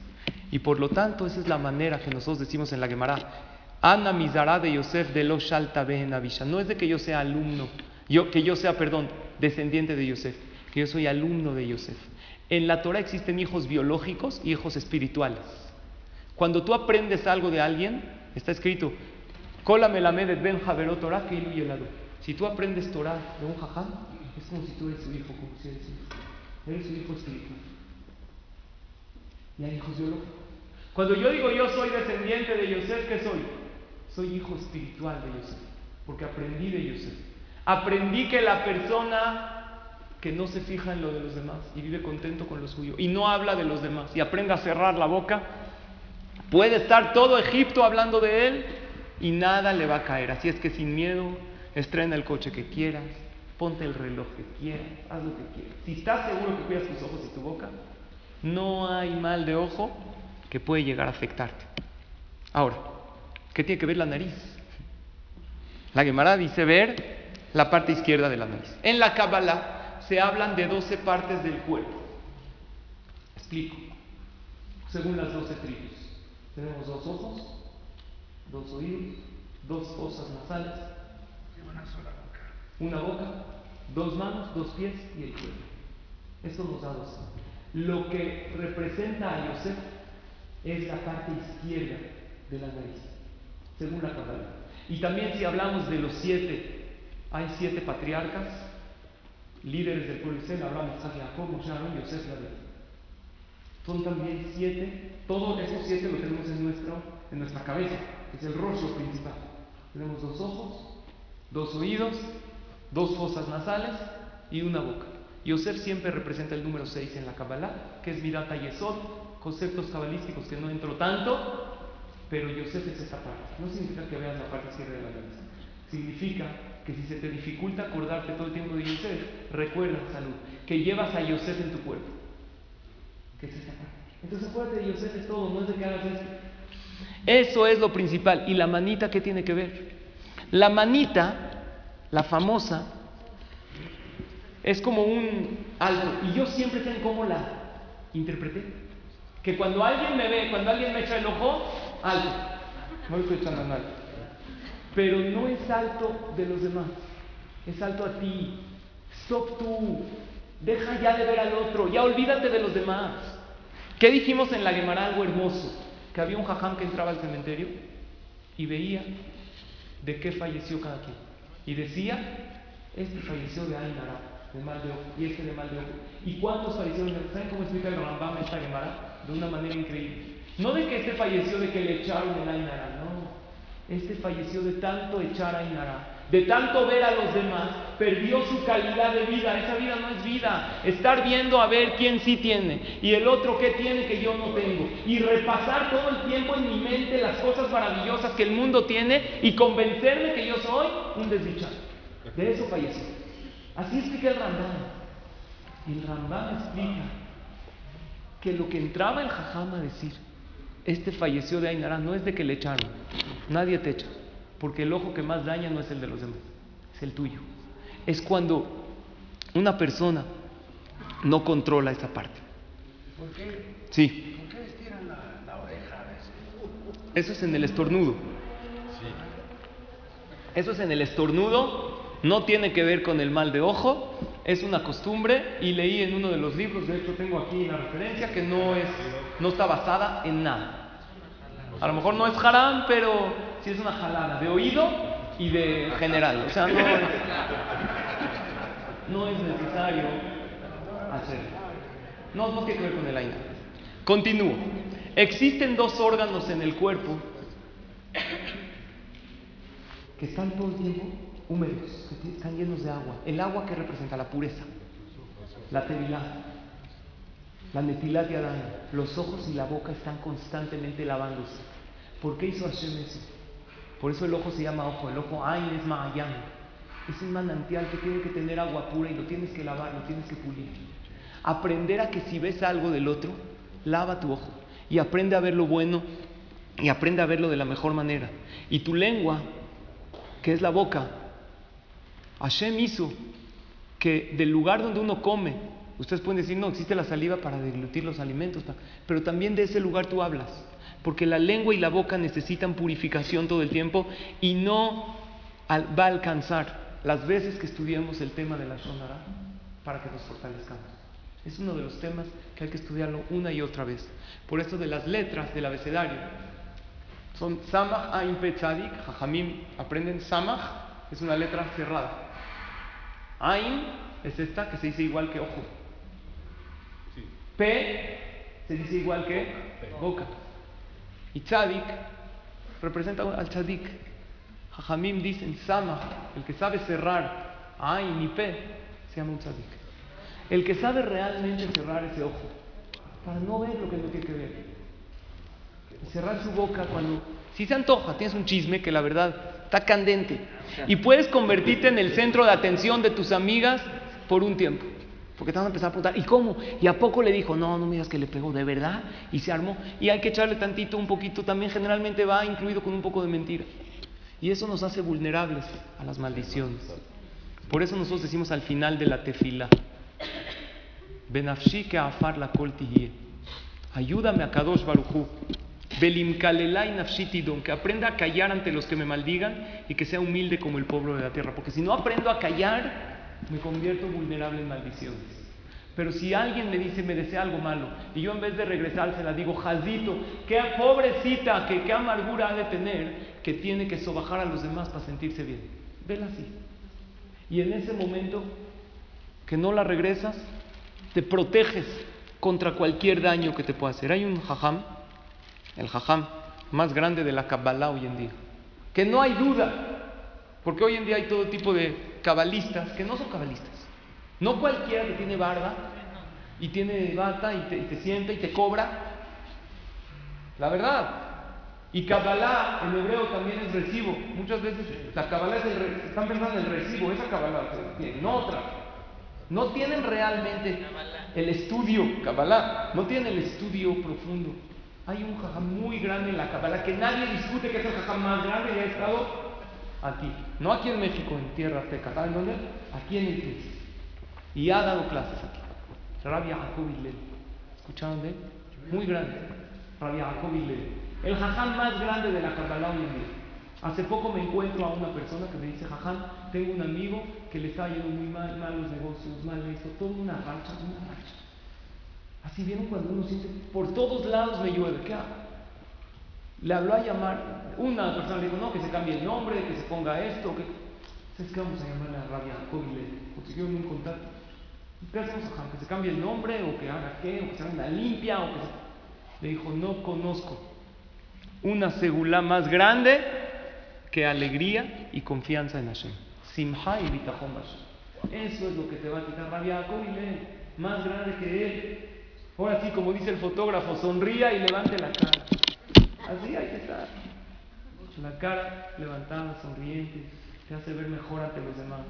Y por lo tanto, esa es la manera que nosotros decimos en la Gemara. Ana Mizará de Yosef de los Shalta Avisha. No es de que yo sea alumno, yo, que yo sea, perdón, descendiente de Yosef, que yo soy alumno de Yosef. En la Torah existen hijos biológicos y hijos espirituales. Cuando tú aprendes algo de alguien, está escrito, ben Torah Si tú aprendes Torah de un jajam, es como si tú eres su hijo, como si eres su hijo. Eres su hijo espiritual. Y hay hijos biológicos. Cuando yo digo yo soy descendiente de Yosef, ¿qué soy? Soy hijo espiritual de Yosef, porque aprendí de Yosef. Aprendí que la persona que no se fija en lo de los demás y vive contento con lo suyo y no habla de los demás y aprenda a cerrar la boca, puede estar todo Egipto hablando de él y nada le va a caer. Así es que sin miedo, estrena el coche que quieras, ponte el reloj que quieras, haz lo que quieras. Si estás seguro que cuidas tus ojos y tu boca, no hay mal de ojo que puede llegar a afectarte. Ahora, ¿qué tiene que ver la nariz? La Gemara dice ver la parte izquierda de la nariz. En la Kabbalah se hablan de 12 partes del cuerpo. Explico. Según las 12 tribus. Tenemos dos ojos, dos oídos, dos fosas nasales, una sola boca, dos manos, dos pies y el cuello. Esto nos da dos. Lo que representa a Yosef es la parte izquierda de la nariz, según la Kabbalah. Y también si hablamos de los siete, hay siete patriarcas, líderes del pueblo Israel, Abraham, Isaac, Jacob, Moshe, Aaron, Yosef, David. Son también siete, todos esos siete lo tenemos en, nuestro, en nuestra cabeza, es el rostro principal. Tenemos dos ojos, dos oídos, dos fosas nasales y una boca. Yosef siempre representa el número 6 en la Kabbalah, que es Mirata Yesod, conceptos cabalísticos que no entro tanto, pero Yosef es esta parte. No significa que veas la parte izquierda de la cabeza. Significa que si se te dificulta acordarte todo el tiempo de Yosef, recuerda, salud, que llevas a Yosef en tu cuerpo. ¿Qué es esa parte? Entonces acuérdate de Yosef es todo, no es de que hagas esto. Eso es lo principal. ¿Y la manita qué tiene que ver? La manita, la famosa, es como un algo. Y yo siempre sé cómo la interpreté. Que cuando alguien me ve, cuando alguien me echa el ojo, alto. No estoy echando nada. Pero no es alto de los demás. Es alto a ti. Stop tú. Deja ya de ver al otro. Ya olvídate de los demás. ¿Qué dijimos en la Gemara? Algo hermoso. Que había un jajam que entraba al cementerio y veía de qué falleció cada quien. Y decía, este falleció de Ainara, de mal de ojo, y este de mal de ojo. ¿Y cuántos fallecieron ¿Saben cómo explica el Rambam esta Gemara? De una manera increíble. No de que este falleció de que le echaron el Ainara, no. Este falleció de tanto echar Ainara, de tanto ver a los demás, perdió su calidad de vida. Esa vida no es vida. Estar viendo a ver quién sí tiene y el otro qué tiene que yo no tengo. Y repasar todo el tiempo en mi mente las cosas maravillosas que el mundo tiene y convencerme que yo soy un desdichado. De eso falleció. Así explica el Rambam. El Rambam explica que lo que entraba el Jajam a decir, este falleció de Ainara, no es de que le echaron. Nadie te echa. Porque el ojo que más daña no es el de los demás, es el tuyo. Es cuando una persona no controla esa parte. ¿Por qué? Sí, ¿Por qué estiran la, la oreja a veces? eso es en el estornudo. Eso es en el estornudo, no tiene que ver con el mal de ojo, es una costumbre y leí en uno de los libros, de hecho tengo aquí la referencia, que no, es, no está basada en nada. A lo mejor no es haram, pero sí es una jalada de oído y de general. O sea, no es, no es necesario hacerlo. No, no tiene que ver con el aina. Continúo. Existen dos órganos en el cuerpo que están todo el tiempo húmedos, que están llenos de agua. El agua que representa la pureza, la tevilá, la netilat yadayim. Los ojos y la boca están constantemente lavándose. ¿Por qué hizo Hashem eso? Por eso el ojo se llama ojo. El ojo Ain es Ma'ayan. Es un manantial que tiene que tener agua pura y lo tienes que lavar, lo tienes que pulir. Aprender a que si ves algo del otro, lava tu ojo y aprende a ver lo bueno y aprende a verlo de la mejor manera. Y tu lengua, que es la boca, Hashem hizo que del lugar donde uno come, ustedes pueden decir, no, existe la saliva para deglutir los alimentos, pero también de ese lugar tú hablas, porque la lengua y la boca necesitan purificación todo el tiempo y no va a alcanzar las veces que estudiemos el tema de la Shonara para que nos fortalezcamos. Es uno de los temas que hay que estudiarlo una y otra vez. Por eso de las letras del abecedario, son Samach Ain Tzadik, Jajamim aprenden Samach, es una letra cerrada. Ain es esta que se dice igual que ojo. P se dice igual que boca. Y Tzadik representa al Tzadik. Jajamim dicen Samach, el que sabe cerrar Ain y P, se llama un Tzadik. El que sabe realmente cerrar ese ojo, para no ver lo que no tiene que ver y cerrar su boca cuando si se antoja, tienes un chisme que la verdad está candente y puedes convertirte en el centro de atención de tus amigas por un tiempo. Porque te van a empezar a preguntar, ¿y cómo? Y a poco le dijo, no, no me digas que le pegó, ¿de verdad? Y se armó. Y hay que echarle tantito, un poquito, también generalmente va incluido con un poco de mentira. Y eso nos hace vulnerables a las maldiciones. Por eso nosotros decimos al final de la tefila, Benafshi que afar la kol. Ayúdame a Kadosh Baruchu. Que aprenda a callar ante los que me maldigan y que sea humilde como el pueblo de la tierra. Porque si no aprendo a callar, me convierto vulnerable en maldiciones. Pero si alguien me dice, me desea algo malo, y yo en vez de regresársela digo, Jazito, qué pobrecita, que, qué amargura ha de tener, que tiene que sobajar a los demás para sentirse bien. Vela así. Y en ese momento que no la regresas, te proteges contra cualquier daño que te pueda hacer. Hay un jajam, el jajam más grande de la Kabbalah hoy en día, que no hay duda, porque hoy en día hay todo tipo de cabalistas que no son cabalistas. No cualquiera que tiene barba y tiene bata y te, sienta y te cobra. La verdad, Y Kabbalah en hebreo también es recibo. Muchas veces la Kabbalah es el están pensando en el recibo, esa Kabbalah, no otra. No tienen realmente el estudio Kabbalah, no tienen el estudio profundo. Hay un jajam muy grande en la Kabbalah que nadie discute que es el jajam más grande y ha estado aquí. No aquí en México, en tierra azteca. ¿Saben dónde? Aquí en el Tigris. Y ha dado clases aquí. Rabbi Jacob. ¿Escucharon de él? Muy grande. Rabbi Jacob. El jajam más grande de la Kabbalah hoy en día. Hace poco me encuentro a una persona que me dice, jajam, tengo un amigo que le está yendo muy mal, mal los negocios, mal esto, todo una racha, una racha. Así vieron cuando uno siente, por todos lados me llueve, ¿qué hago? Le habló a llamar, una persona le dijo, no, que se cambie el nombre, que se ponga esto, que... ¿Sabes qué vamos a llamarle a Rabia Jacob y le consiguieron un contacto? ¿Qué hacemos? ¿Que se cambie el nombre o que haga qué? ¿O que se haga una limpia? O que se... Le dijo, no conozco una segula más grande que alegría y confianza en Hashem. Simha y bitachon Hashem. Eso es lo que te va a quitar Rabia Jacob más grande que él. Ahora sí, como dice el fotógrafo, sonría y levante la cara. Así hay que estar. La cara levantada, sonriente, te hace ver mejor ante los demás.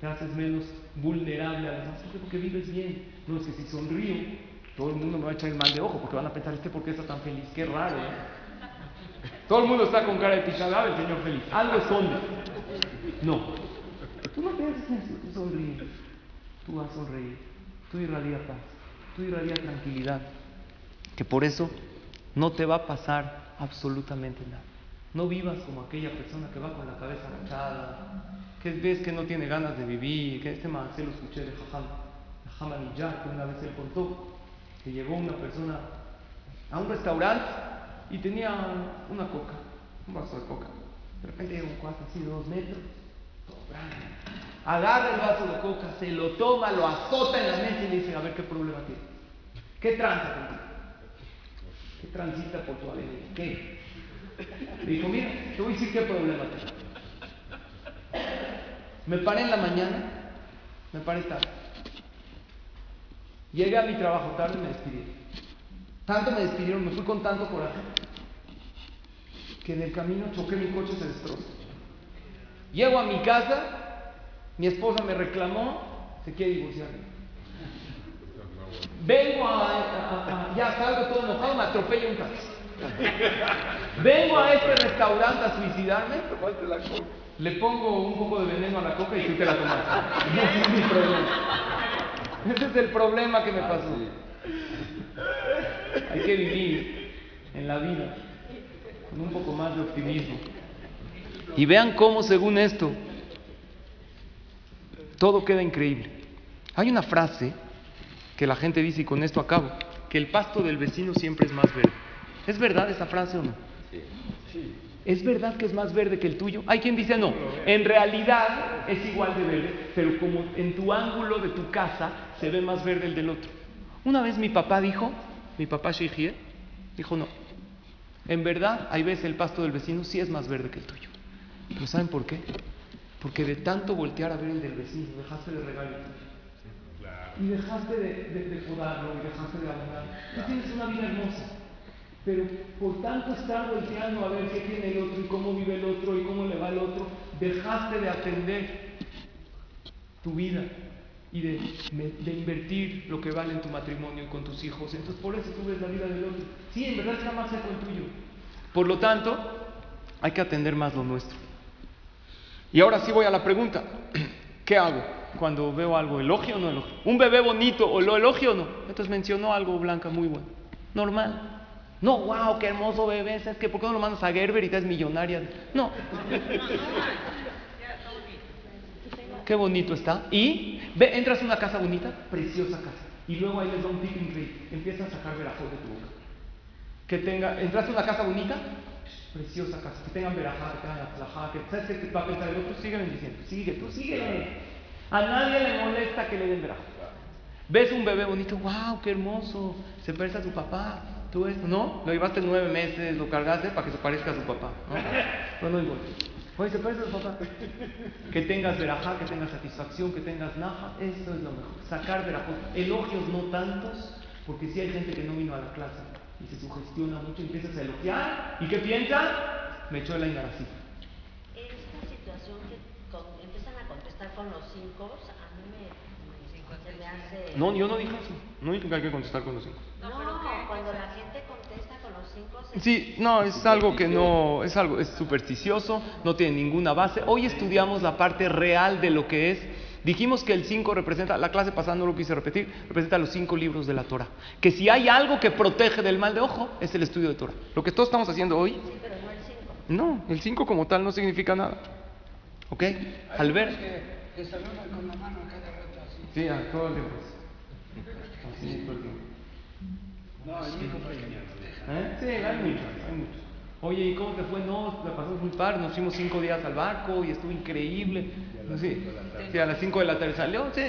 Te haces menos vulnerable a los demás. Porque vives bien. No es que si sonrío, todo el mundo me va a echar el mal de ojo porque van a pensar, este por qué está tan feliz. Qué raro, ¿eh? Todo el mundo está con cara de picada, el Señor feliz. Algo esconde. No. Tú no pienses en eso, tú sonríes. Tú vas a sonreír. Tú irradia paz. Tú irradia tranquilidad. Que por eso no te va a pasar absolutamente nada. No vivas como aquella persona que va con la cabeza agachada, que ves que no tiene ganas de vivir, que este más lo escuché de Jajam, Jajam Aniyar, que una vez él contó que llegó una persona a un restaurante y tenía una coca, un vaso de coca. De repente llega un cuarto así de dos metros, todo. Agarra el vaso de coca, se lo toma, lo azota en la mesa y le dice, a ver qué problema tienes. ¿Qué tranza contigo? ¿Qué transita por tu alegría? ¿Qué? Le dijo, mira, te voy a decir qué problema tengo. Me paré en la mañana, me paré tarde. Llegué a mi trabajo tarde y me despidieron. Tanto me despidieron, me fui con tanto coraje, que en el camino choqué mi coche y se destrozó. Llego a mi casa, mi esposa me reclamó, se quiere divorciar. Vengo a, a- a- ya salgo todo enojado, me atropella un taxi. Vengo a este restaurante a suicidarme. Le pongo un poco de veneno a la coca y tú te la tomaste. Ese es mi problema. Ese es el problema que me pasó. Hay que vivir en la vida con un poco más de optimismo. Y vean cómo, según esto, todo queda increíble. Hay una frase que la gente dice, y con esto acabo, que el pasto del vecino siempre es más verde. ¿Es verdad esa frase o no? ¿Es verdad que es más verde que el tuyo? Hay quien dice no. En realidad es igual de verde, pero como en tu ángulo de tu casa se ve más verde el del otro. Una vez mi papá dijo, mi papá Sheikhie, dijo no. En verdad, hay veces el pasto del vecino sí es más verde que el tuyo. ¿Pero saben por qué? Porque de tanto voltear a ver el del vecino, dejaste de tuyo. Y dejaste de, de, de podarlo, y dejaste de abonar. Tú tienes una vida hermosa. Pero por tanto estar volteando a ver qué tiene el otro y cómo vive el otro y cómo le va el otro, dejaste de atender tu vida y de, de invertir lo que vale en tu matrimonio y con tus hijos. Entonces por eso tú ves la vida del otro. Sí, en verdad está más seco el tuyo. Por lo tanto, hay que atender más lo nuestro. Y ahora sí voy a la pregunta. ¿Qué hago cuando veo algo? ¿Elogio o no elogio? ¿Un bebé bonito o lo elogio o no? Entonces mencionó algo blanca muy bueno. Normal. No, wow, qué hermoso bebé. ¿Sabes qué? ¿Por qué no lo mandas a Gerber y te es millonaria? No. Qué bonito está. Y ve, entras a una casa bonita, preciosa casa. Y luego ahí les da un increíble. Empieza a sacar verajot de tu boca. Que tenga, entras a una casa bonita, preciosa casa. Que tengan verajá, que tengan atzlajá, que sabes qué va a pensar el otro, sigue bendiciendo. Sigue, tú sigue. A nadie le molesta que le den verajá. Ves un bebé bonito, wow, qué hermoso. Se parece a su papá. Tú esto, ¿no? Lo llevaste nueve meses, lo cargaste para que se parezca a su papá. ¿no? No igual. Oye, se parece a su papá. Que tengas verajá, que tengas satisfacción, que tengas naja, eso es lo mejor. Sacar verajá. Elogios no tantos, porque si hay gente que no vino a la clase. Y se sugestiona mucho, empiezas a elogiar. ¿Y qué piensa? Me echó el Ainar así. Esta situación que con- empiezan a contestar con los cinco, a mí me, se me hace... No, yo no dije eso. No dije que hay que contestar con los cinco. No, cuando la gente contesta con los cinco... se- Sí, no, es algo que no, es algo, es supersticioso, no tiene ninguna base. Hoy estudiamos la parte real de lo que es. Dijimos que el 5 representa, la clase pasada no lo quise repetir, representa los cinco libros de la Torah. Que si hay algo que protege del mal de ojo, es el estudio de Torah. Lo que todos estamos haciendo hoy, Sí, pero no el cinco. no, el 5 como tal no significa nada. ¿Ok? Al ver. Que, que saludan con la mano a cada rato así. Sí, a todo el tiempo. Así, todo el tiempo. No, no deja. ¿Eh? Sí, hay muchos, hay muchos. Oye, ¿y cómo te fue? No, la pasamos muy par, nos fuimos cinco días al barco y estuvo increíble. Sí, sí, a las 5 de la tarde salió. Sí,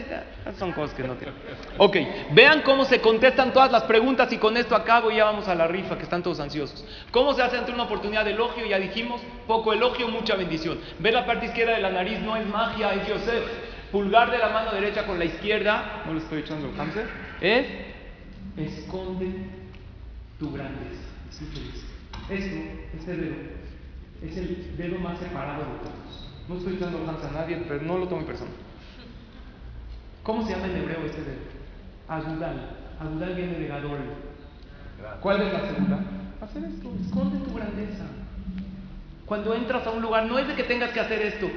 son cosas que no tienen. Ok, vean cómo se contestan todas las preguntas y con esto acabo y ya vamos a la rifa, que están todos ansiosos. ¿Cómo se hace ante una oportunidad de elogio? Ya dijimos, poco elogio, mucha bendición. Ve la parte izquierda de la nariz, no es magia, es Yosef. Pulgar de la mano derecha con la izquierda, no le estoy echando hamster, es esconde tu grandeza. Escuchen esto. Esto, este dedo, es el dedo más separado de todos. No estoy echando el hamster a nadie, pero no lo tomo en persona. ¿Cómo se llama en hebreo este dedo? Agudal. Agudal viene de Gadol. ¿Cuál es la segunda? Hacer esto, esconde tu grandeza. Cuando entras a un lugar, no es de que tengas que hacer esto.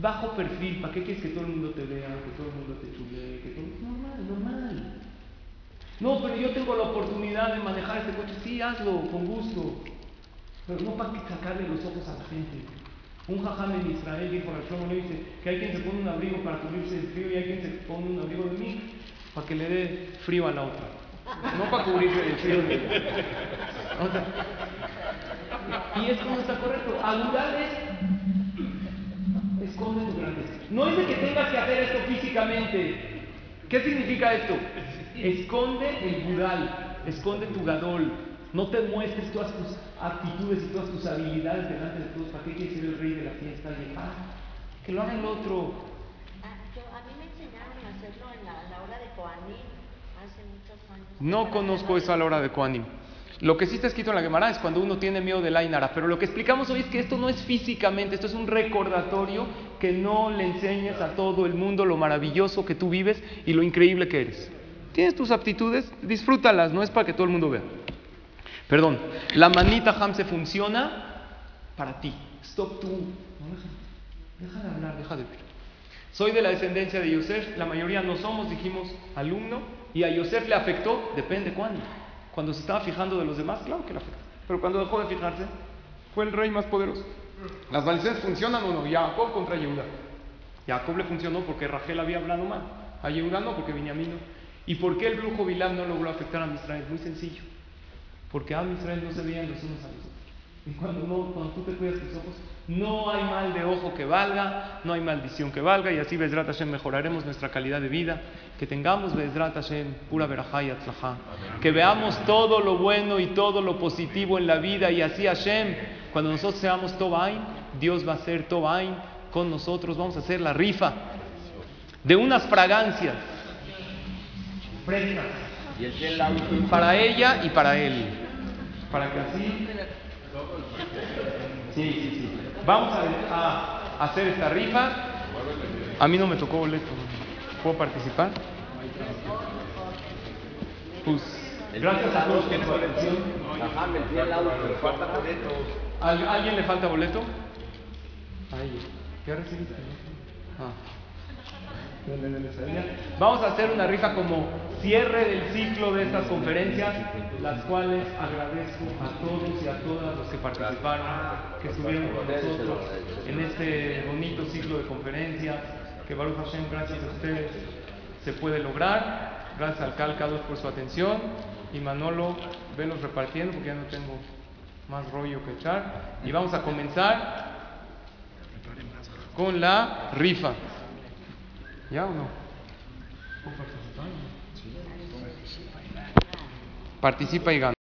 Bajo perfil, ¿para qué quieres que todo el mundo te vea, que todo el mundo te chulee? No, pero yo tengo la oportunidad de manejar este coche. Sí, hazlo, con gusto. Pero no para sacarle los ojos a la gente. Un jajam en Israel dijo al Shlomo, dice que hay quien se pone un abrigo para cubrirse del frío y hay quien se pone un abrigo de mí para que le dé frío a la otra. No para cubrirse del frío. de O y esto no está correcto. Agudar es esconde tu grandeza. No es de que tengas que hacer esto físicamente. ¿Qué significa esto? Esconde el budal, esconde tu gadol. No te muestres todas tus actitudes y todas tus habilidades delante de todos. ¿Para qué quieres ser el rey de la fiesta? Y, ah, que lo haga el otro. Ah, yo- a mí me enseñaron a hacerlo en la, a la hora de Coaní hace muchos años. No conozco eso a la hora de Koanim. Lo que sí está escrito en la Gemara es cuando uno tiene miedo del Ainara. Pero lo que explicamos hoy es que esto no es físicamente, esto es un recordatorio que no le enseñes a todo el mundo lo maravilloso que tú vives y lo increíble que eres. Tienes tus aptitudes, disfrútalas, no es para que todo el mundo vea. Perdón, la manita Hamse funciona para ti. Stop tú. No, deja, de hablar, deja de ver. Soy de la descendencia de Yosef, la mayoría no somos, dijimos, alumno, y a Yosef le afectó, depende cuándo. Cuando se estaba fijando de los demás, claro que le afectó. Pero cuando dejó de fijarse, fue el rey más poderoso. ¿Las maldiciones funcionan o no? Jacob contra Yehuda. Jacob le funcionó porque Rachel había hablado mal. A Yehuda no, porque Benjamín no. ¿Y por qué el brujo Bilam no logró afectar a Israel? Muy sencillo. Porque a Israel no se veían los unos a los otros. Y cuando, no, cuando tú te cuidas tus ojos, no hay mal de ojo que valga, no hay maldición que valga, y así Bezrat Hashem mejoraremos nuestra calidad de vida. Que tengamos Bezrat Hashem pura verajá y atzlajá. Que veamos todo lo bueno y todo lo positivo en la vida, y así Hashem, cuando nosotros seamos Tobain, Dios va a ser Tobain con nosotros. Vamos a hacer la rifa de unas fragancias frescas para ella y para él. Para que así. Sí, sí, sí. Vamos a, a hacer esta rifa. A mí no me tocó boleto. ¿Puedo participar? Pues, gracias a todos por su atención. Ajá, me fui al lado, pero falta boletos. ¿Al- ¿Alguien le falta boleto? A ella. ¿Qué recibiste? Ah. Vamos a hacer una rifa como cierre del ciclo de estas conferencias, las cuales agradezco a todos y a todas los que participaron, que estuvieron con nosotros en este bonito ciclo de conferencias, que Baruch Hashem, gracias a ustedes, se puede lograr. Gracias al Calcados por su atención y Manolo, velos repartiendo porque ya no tengo más rollo que echar. Y vamos a comenzar con la rifa. ¿Ya o no? Participa y gana.